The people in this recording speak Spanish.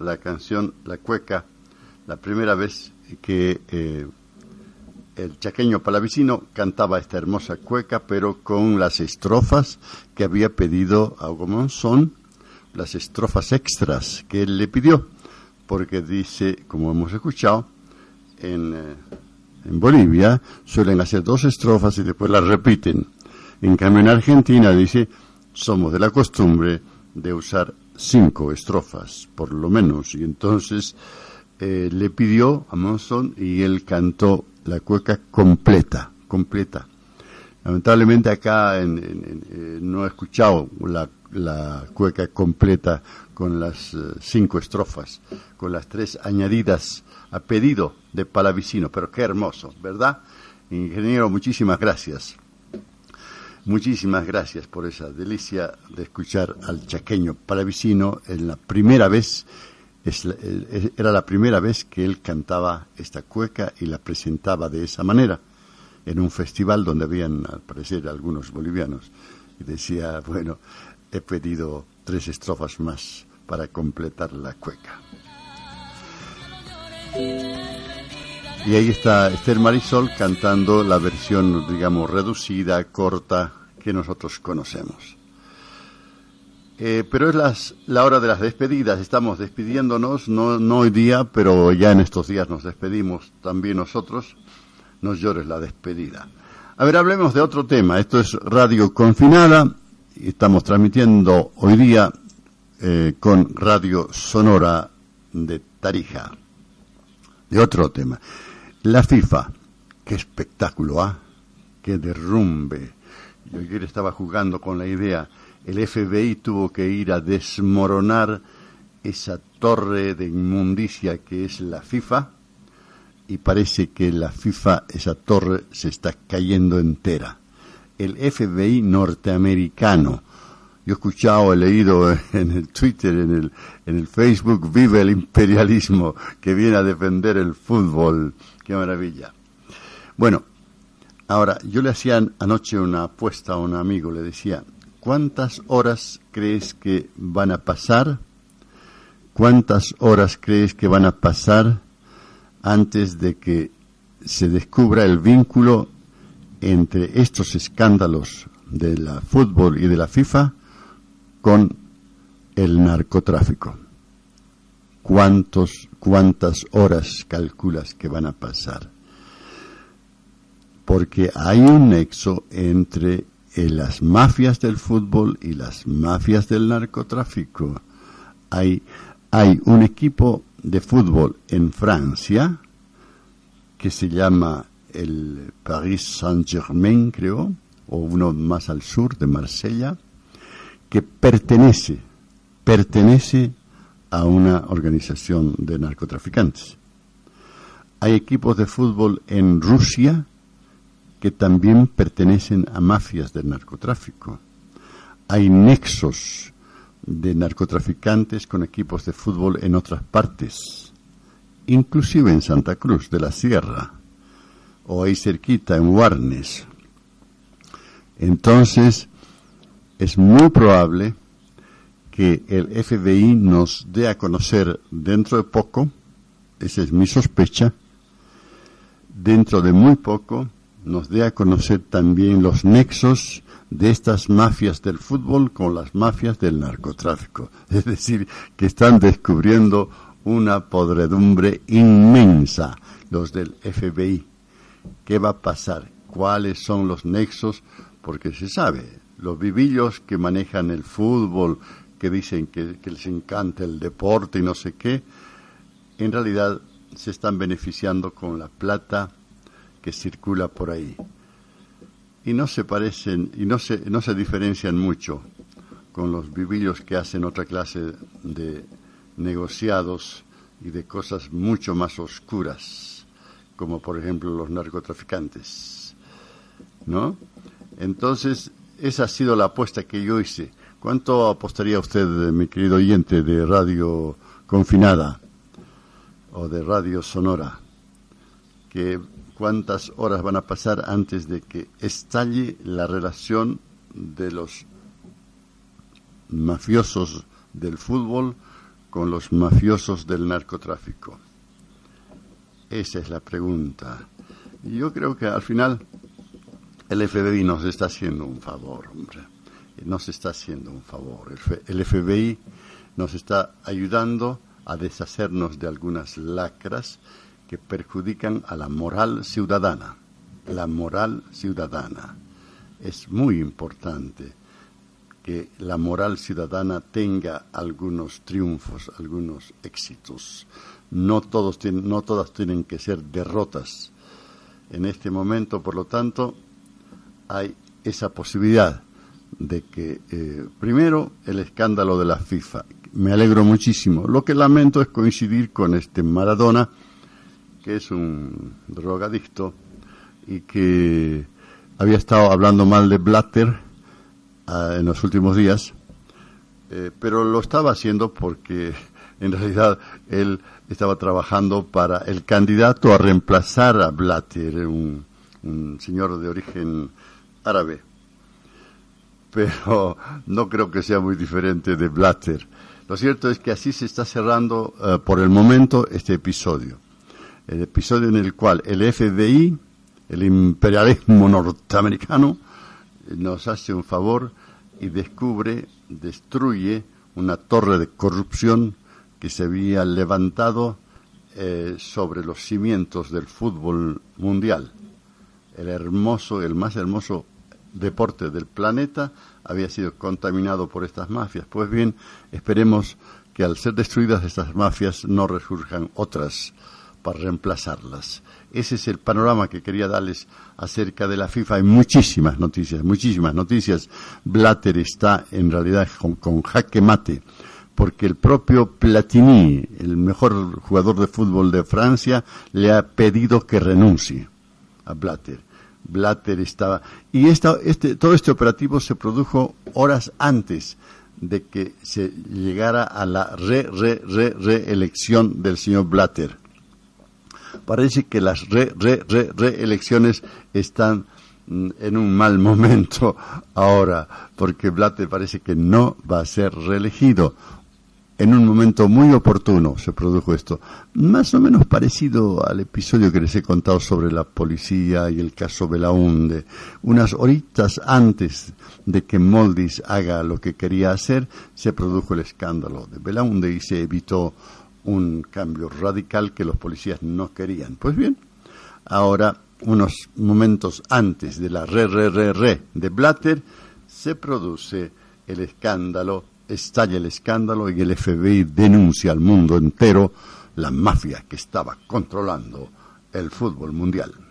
la canción La Cueca, la primera vez que eh, el chaqueño palavicino cantaba esta hermosa cueca, pero con las estrofas que había pedido a Monzón, las estrofas extras que él le pidió, porque dice, como hemos escuchado, en, eh, en Bolivia suelen hacer dos estrofas y después las repiten. En cambio, en Argentina dice, somos de la costumbre de usar cinco estrofas, por lo menos. Y entonces eh, le pidió a Monson y él cantó la cueca completa, completa. Lamentablemente acá en, eh, no he escuchado la, la, cueca completa con las eh, cinco estrofas, con las tres añadidas a pedido de Palavicino, pero qué hermoso, ¿verdad? Ingeniero, muchísimas gracias. Muchísimas gracias por esa delicia de escuchar al chaqueño palavicino en la primera vez, era la primera vez que él cantaba esta cueca y la presentaba de esa manera en un festival donde habían al parecer algunos bolivianos y decía, bueno, he pedido tres estrofas más para completar la cueca. Y ahí está Esther Marisol cantando la versión, digamos, reducida, corta, que nosotros conocemos. Eh, pero es las, la hora de las despedidas, estamos despidiéndonos, no, no hoy día, pero ya en estos días nos despedimos también nosotros, nos llores la despedida. A ver, hablemos de otro tema, esto es Radio Confinada, estamos transmitiendo hoy día eh, con Radio Sonora de Tarija. De otro tema. La FIFA, qué espectáculo, ¿ah? Qué derrumbe. Yo ayer estaba jugando con la idea. El FBI tuvo que ir a desmoronar esa torre de inmundicia que es la FIFA y parece que la FIFA, esa torre, se está cayendo entera. El FBI norteamericano. Yo he escuchado, he leído en el Twitter, en el, en el Facebook, vive el imperialismo que viene a defender el fútbol. Qué maravilla. Bueno, ahora, yo le hacía anoche una apuesta a un amigo, le decía, ¿cuántas horas crees que van a pasar? ¿Cuántas horas crees que van a pasar antes de que se descubra el vínculo entre estos escándalos de la fútbol y de la FIFA con el narcotráfico? ¿Cuántos, ¿Cuántas horas calculas que van a pasar? Porque hay un nexo entre eh, las mafias del fútbol y las mafias del narcotráfico. Hay, hay un equipo de fútbol en Francia que se llama el Paris Saint-Germain, creo, o uno más al sur de Marsella, que pertenece, pertenece a una organización de narcotraficantes. Hay equipos de fútbol en Rusia que también pertenecen a mafias del narcotráfico. Hay nexos de narcotraficantes con equipos de fútbol en otras partes, inclusive en Santa Cruz de la Sierra, o ahí cerquita en Warnes. Entonces, es muy probable que el FBI nos dé a conocer dentro de poco, esa es mi sospecha, dentro de muy poco nos dé a conocer también los nexos de estas mafias del fútbol con las mafias del narcotráfico. Es decir, que están descubriendo una podredumbre inmensa los del FBI. ¿Qué va a pasar? ¿Cuáles son los nexos? Porque se sabe, los vivillos que manejan el fútbol, que dicen que, les encanta el deporte y no sé qué, en realidad se están beneficiando con la plata que circula por ahí. Y no se parecen, y no se, no se diferencian mucho con los vivillos que hacen otra clase de, negociados y de cosas mucho más oscuras, como por ejemplo los narcotraficantes. ¿No? Entonces, esa ha sido la apuesta que yo hice. ¿Cuánto apostaría usted, mi querido oyente de Radio Confinada o de Radio Sonora? Que cuántas horas van a pasar antes de que estalle la relación de los mafiosos del fútbol con los mafiosos del narcotráfico? Esa es la pregunta. Yo creo que al final el FBI nos está haciendo un favor, hombre nos está haciendo un favor. El FBI nos está ayudando a deshacernos de algunas lacras que perjudican a la moral ciudadana. La moral ciudadana. Es muy importante que la moral ciudadana tenga algunos triunfos, algunos éxitos. No, todos no todas tienen que ser derrotas. En este momento, por lo tanto, hay esa posibilidad de que, eh, primero, el escándalo de la FIFA. Me alegro muchísimo. Lo que lamento es coincidir con este Maradona, que es un drogadicto y que había estado hablando mal de Blatter ah, en los últimos días, eh, pero lo estaba haciendo porque en realidad él estaba trabajando para el candidato a reemplazar a Blatter, un señor de origen árabe pero no creo que sea muy diferente de Blatter. Lo cierto es que así se está cerrando eh, por el momento este episodio. El episodio en el cual el FBI, el imperialismo norteamericano, nos hace un favor y descubre, destruye una torre de corrupción que se había levantado eh, sobre los cimientos del fútbol mundial. El hermoso, el más hermoso deporte del planeta había sido contaminado por estas mafias. Pues bien, esperemos que al ser destruidas estas mafias no resurjan otras para reemplazarlas. Ese es el panorama que quería darles acerca de la FIFA. Hay muchísimas noticias, muchísimas noticias. Blatter está en realidad con, jaque mate, porque el propio Platini, el mejor jugador de fútbol de Francia, le ha pedido que renuncie a Blatter. Blatter estaba. Y esta, este, todo este operativo se produjo horas antes de que se llegara a la re, re, re, reelección del señor Blatter. Parece que las re, re, re, reelecciones están mm, en un mal momento ahora, porque Blatter parece que no va a ser reelegido en un momento muy oportuno se produjo esto, más o menos parecido al episodio que les he contado sobre la policía y el caso Belaunde. Unas horitas antes de que Moldis haga lo que quería hacer, se produjo el escándalo de Belaunde y se evitó un cambio radical que los policías no querían. Pues bien, ahora, unos momentos antes de la re, re, re, re de Blatter, se produce el escándalo estalla el escándalo y el FBI denuncia al mundo entero la mafia que estaba controlando el fútbol mundial.